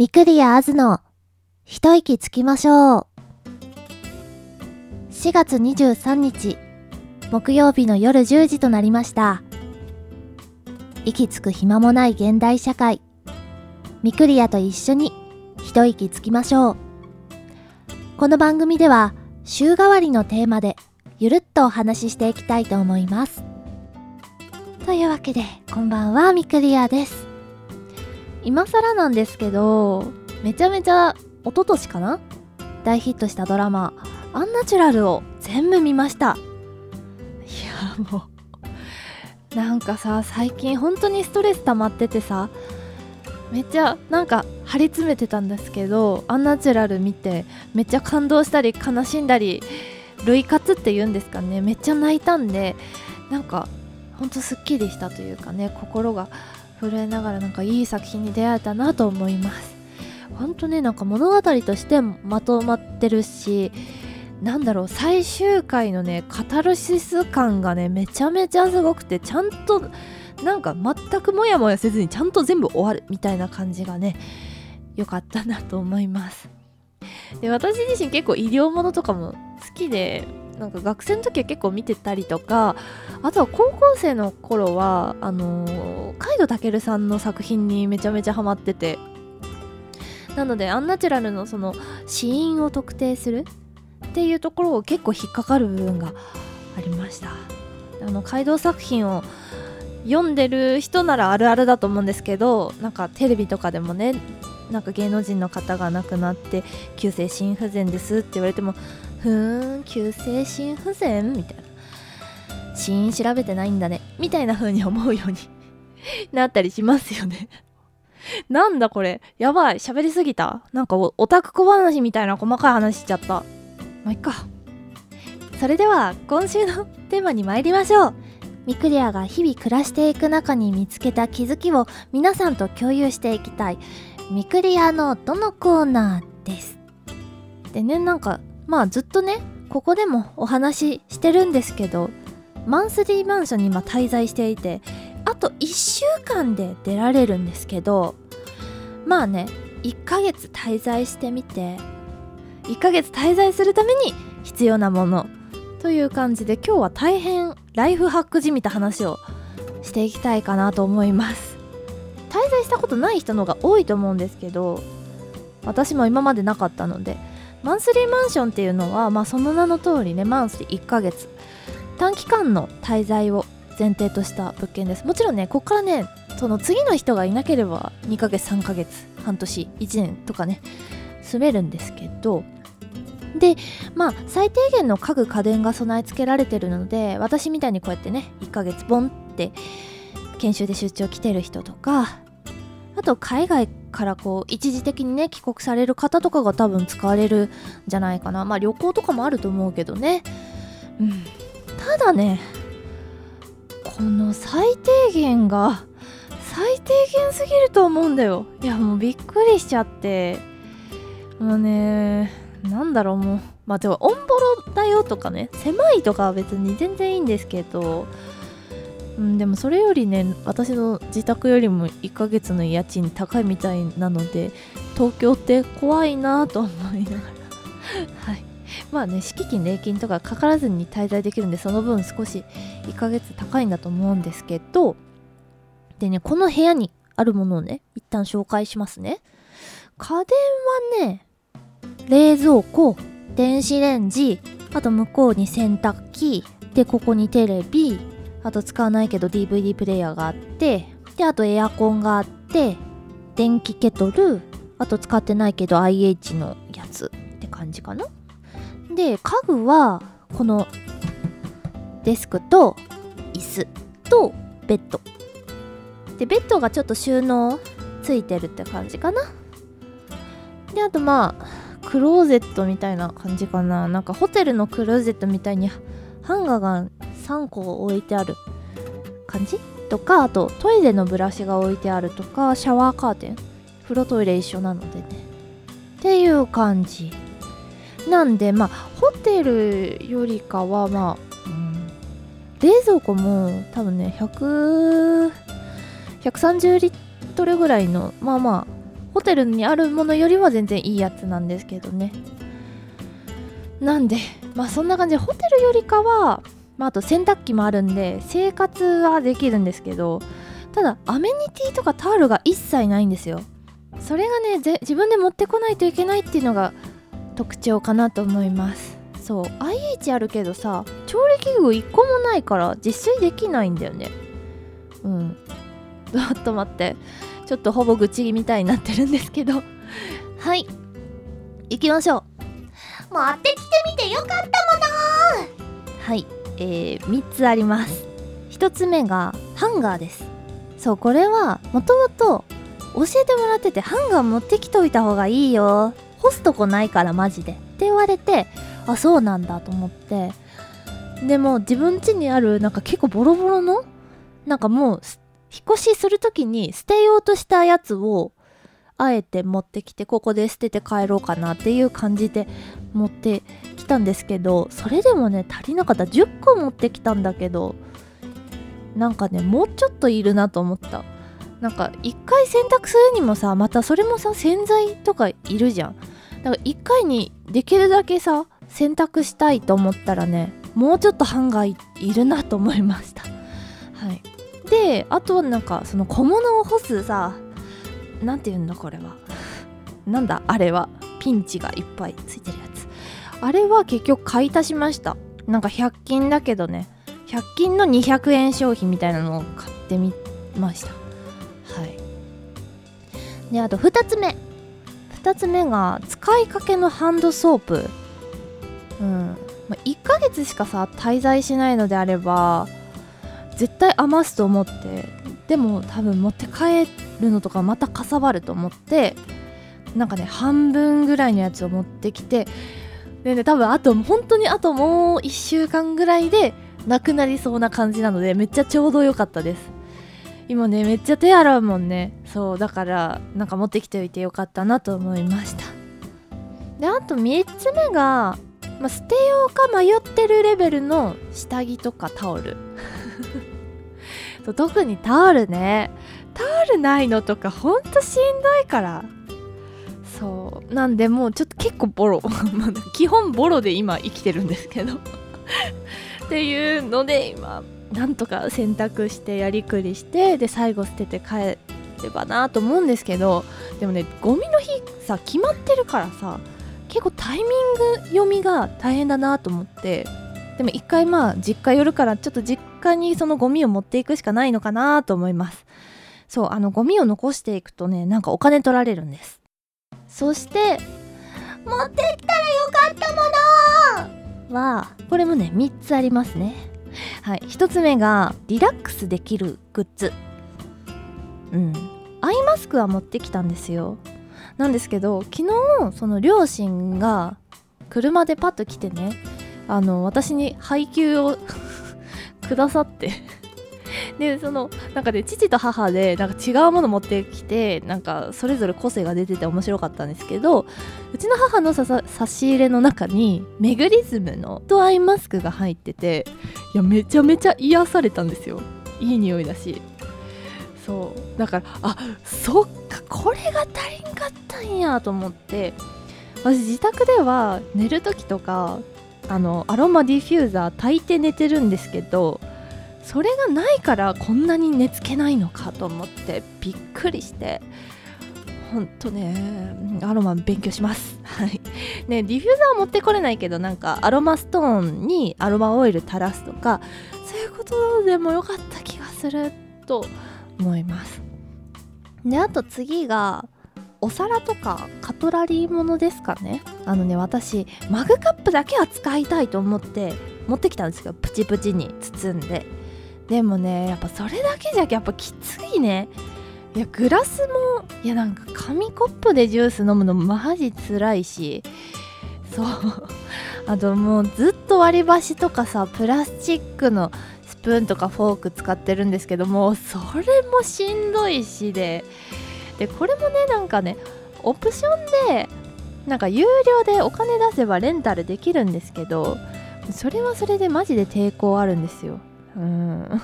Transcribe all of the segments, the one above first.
ミクリアあずの一息つきましょう。4月23日木曜日の夜10時となりました。息つく暇もない現代社会。ミクリアと一緒に一息つきましょう。この番組では週替わりのテーマでゆるっとお話ししていきたいと思います。というわけでこんばんはミクリアです。今更なんですけどめちゃめちゃ一昨年かな？大ヒットしたドラマ「アンナチュラル」を全部見ました。いやもうなんかさ最近本当にストレス溜まっててさめっちゃなんか張り詰めてたんですけどアンナチュラル見てめっちゃ感動したり悲しんだり類活っていうんですかね？めっちゃ泣いたんでなんかほんとすっきりしたというかね心が震えながらなんかいい作品に出会えたなと思います。ほんとねなんか物語としてまとまってるしなんだろう最終回のねカタルシス感がねめちゃめちゃすごくてちゃんとなんか全くモヤモヤせずにちゃんと全部終わるみたいな感じがね良かったなと思います。で私自身結構医療ものとかも好きでなんか学生の時は結構見てたりとかあとは高校生の頃はあのー、海渡健さんの作品にめちゃめちゃハマってて。なのでアンナチュラルのその死因を特定するっていうところを結構引っかかる部分がありました。あの街道作品を読んでる人ならあるあるだと思うんですけどなんかテレビとかでもねなんか芸能人の方が亡くなって急性心不全ですって言われてもふーん急性心不全みたいな。死因調べてないんだね。みたいな風に思うように なったりしますよね。なんだこれ。やばい。喋りすぎた。なんかオタク小話みたいな細かい話しちゃった。まあいっか。それでは今週のテーマに参りましょう。ミクリアが日々暮らしていく中に見つけた気づきを皆さんと共有していきたい。ミクリアノートのコーナーです。でねなんかまあずっとねここでもお話ししてるんですけどマンスリーマンションに今滞在していてあと1週間で出られるんですけどまあね1ヶ月滞在してみて1ヶ月滞在するために必要なものという感じで今日は大変ライフハックじみた話をしていきたいかなと思います。滞在したことない人の方が多いと思うんですけど私も今までなかったのでマンスリーマンションっていうのは、まあ、その名の通りねマンスリー1ヶ月。短期間の滞在を前提とした物件です。もちろんねここからねその次の人がいなければ2ヶ月3ヶ月半年1年とかね住めるんですけど。でまあ最低限の家具家電が備え付けられてるので私みたいにこうやってね1ヶ月ボンって研修で出張来てる人とかあと海外からこう一時的にね帰国される方とかが多分使われるんじゃないかな。まあ旅行とかもあると思うけどね。うん。ただねこの最低限が最低限すぎると思うんだよ。いやもうびっくりしちゃって。もうねなんだろうもう。まあでもオンボロだよとかね狭いとかは別に全然いいんですけど。うん、でもそれよりね私の自宅よりも1ヶ月の家賃高いみたいなので東京って怖いなと思いながら。はい。まあね敷金礼金とかかからずに滞在できるんでその分少し1ヶ月高いんだと思うんですけど。でねこの部屋にあるものをね一旦紹介しますね。家電はね冷蔵庫電子レンジあと向こうに洗濯機でここにテレビあと使わないけど DVD プレイヤーがあってであとエアコンがあって電気ケトルあと使ってないけど IH のやつって感じかな。で家具はこのデスクと椅子とベッド。でベッドがちょっと収納ついてるって感じかな。であとまあクローゼットみたいな感じかな。なんかホテルのクローゼットみたいにハンガーが3個置いてある。感じ？とかあとトイレのブラシが置いてあるとかシャワーカーテン？風呂トイレ一緒なのでね。っていう感じ。なんでまあホテルよりかはまあ、うん、冷蔵庫も多分ね100 130リットルぐらいのまあまあホテルにあるものよりは全然いいやつなんですけどね。なんでまあそんな感じ。でホテルよりかは、まあ、あと洗濯機もあるんで生活はできるんですけどただアメニティとかタオルが一切ないんですよ。それがね自分で持ってこないといけないっていうのが特徴かなと思います。そう。IH あるけどさ調理器具1個もないから自炊できないんだよね。うん。ちょっと待って。ちょっとほぼ愚痴みたいになってるんですけど。はい。行きましょう。持ってきてみてよかったものはい。えー、3つあります。1つ目がハンガーです。そうこれはもともと教えてもらっててハンガー持ってきといた方がいいよ。干すとこないからマジで。って言われてあそうなんだと思って。でも自分家にあるなんか結構ボロボロのなんかもう引っ越しする時に捨てようとしたやつをあえて持ってきてここで捨てて帰ろうかなっていう感じで持ってたんですけどそれでもね足りなかった。10個持ってきたんだけどなんかねもうちょっといるなと思った。なんか一回洗濯するにもさまたそれもさ洗剤とかいるじゃん。だから一回にできるだけさ洗濯したいと思ったらねもうちょっとハンガーいるなと思いました。はい。であとはなんかその小物を干すさ何て言うんだこれは。なんだあれは。ピンチがいっぱいついてるやつ。あれは結局買い足しました。なんか100均だけどね。100均の200円商品みたいなのを買ってみました。はい。であと2つ目。2つ目が使いかけのハンドソープ。うん、まあ、1ヶ月しかさ滞在しないのであれば絶対余すと思ってでも多分持って帰るのとかまたかさばると思ってなんかね半分ぐらいのやつを持ってきてでね多分あと本当にあともう1週間ぐらいでなくなりそうな感じなのでめっちゃちょうど良かったです。今ねめっちゃ手洗うもんね。そうだからなんか持ってきておいてよかったなと思いました。であと3つ目が、ま、捨てようか迷ってるレベルの下着とかタオル。特にタオルね。タオルないのとかほんとしんどいから。そう。なんでもうちょっと結構ボロ。基本ボロで今生きてるんですけど。っていうので今なんとか洗濯してやりくりしてで最後捨てて帰ればなと思うんですけど。でもねゴミの日さ決まってるからさ結構タイミング読みが大変だなと思って。でも一回まあ実家寄るからちょっと実家にそのゴミを持っていくしかないのかなと思います。そうあのゴミを残していくとねなんかお金取られるんです。そして持ってきたらよかったものはこれもね3つありますね。はい。1つ目がリラックスできるグッズ。うん。アイマスクは持ってきたんですよ。なんですけど昨日その両親が車でパッと来てねあの私に配給を くださって。でそのなんかね父と母でなんか違うもの持ってきてなんかそれぞれ個性が出てて面白かったんですけどうちの母の差し入れの中にメグリズムのドアイマスクが入ってていやめちゃめちゃ癒されたんですよ。いい匂いだし。そう。だからあそっかこれが足りんかったんやと思って。私自宅では寝る時とかあのアロマディフューザー焚いて寝てるんですけどそれがないからこんなに寝つけないのかと思ってびっくりして。ほんとねアロマ勉強します。ねディフューザー持ってこれないけどなんかアロマストーンにアロマオイル垂らすとかそういうことでもよかった気がすると思います。であと次がお皿とかカトラリーものですかね。あのね私マグカップだけは使いたいと思って持ってきたんですけどプチプチに包んで。でもねやっぱそれだけじゃやっぱきついね。いやグラスもいやなんか紙コップでジュース飲むのマジ辛いし。そう。あともうずっと割り箸とかさプラスチックのスプーンとかフォーク使ってるんですけどもそれもしんどいしで。でこれもねなんかねオプションでなんか有料でお金出せばレンタルできるんですけどそれはそれでマジで抵抗あるんですよ。うん。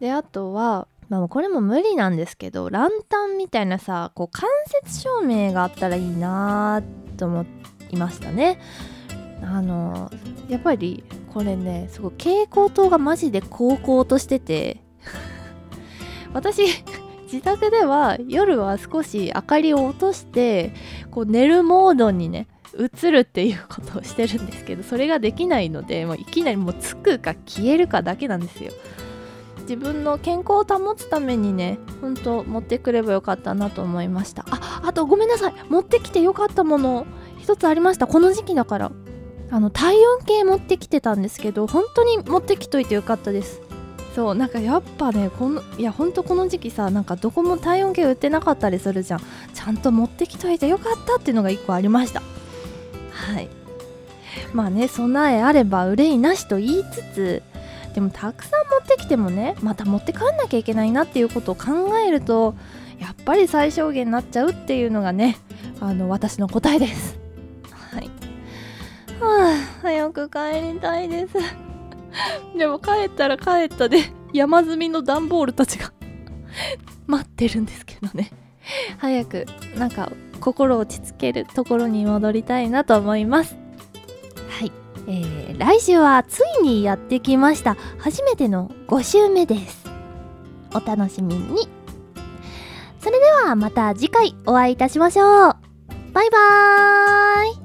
であとはまあこれも無理なんですけどランタンみたいなさこう間接照明があったらいいなと思いましたね。あのやっぱりこれねすごい蛍光灯がマジで高校としてて 私自宅では夜は少し明かりを落としてこう寝るモードにね映るっていうことをしてるんですけどそれができないのでもういきなりもうつくか消えるかだけなんですよ。自分の健康を保つためにねほんと持ってくればよかったなと思いました。ああとごめんなさい。持ってきてよかったもの一つありました。この時期だから。あの体温計持ってきてたんですけど本当に持ってきといてよかったです。そうなんかやっぱねこのいやほんとこの時期さなんかどこも体温計売ってなかったりするじゃん。ちゃんと持ってきといてよかったっていうのが1個ありました。はい。まあね備えあれば憂いなしと言いつつでもたくさん持ってきてもねまた持って帰んなきゃいけないなっていうことを考えるとやっぱり最小限になっちゃうっていうのがねあの私の答えです。はい。はあ早く帰りたいです。でも帰ったら帰ったで山積みの段ボールたちが 待ってるんですけどね。早くなんか心落ち着けるところに戻りたいなと思います。はい、えー、来週はついにやってきました。初めての5週目です。お楽しみに。それではまた次回お会いいたしましょう。バイバーイ。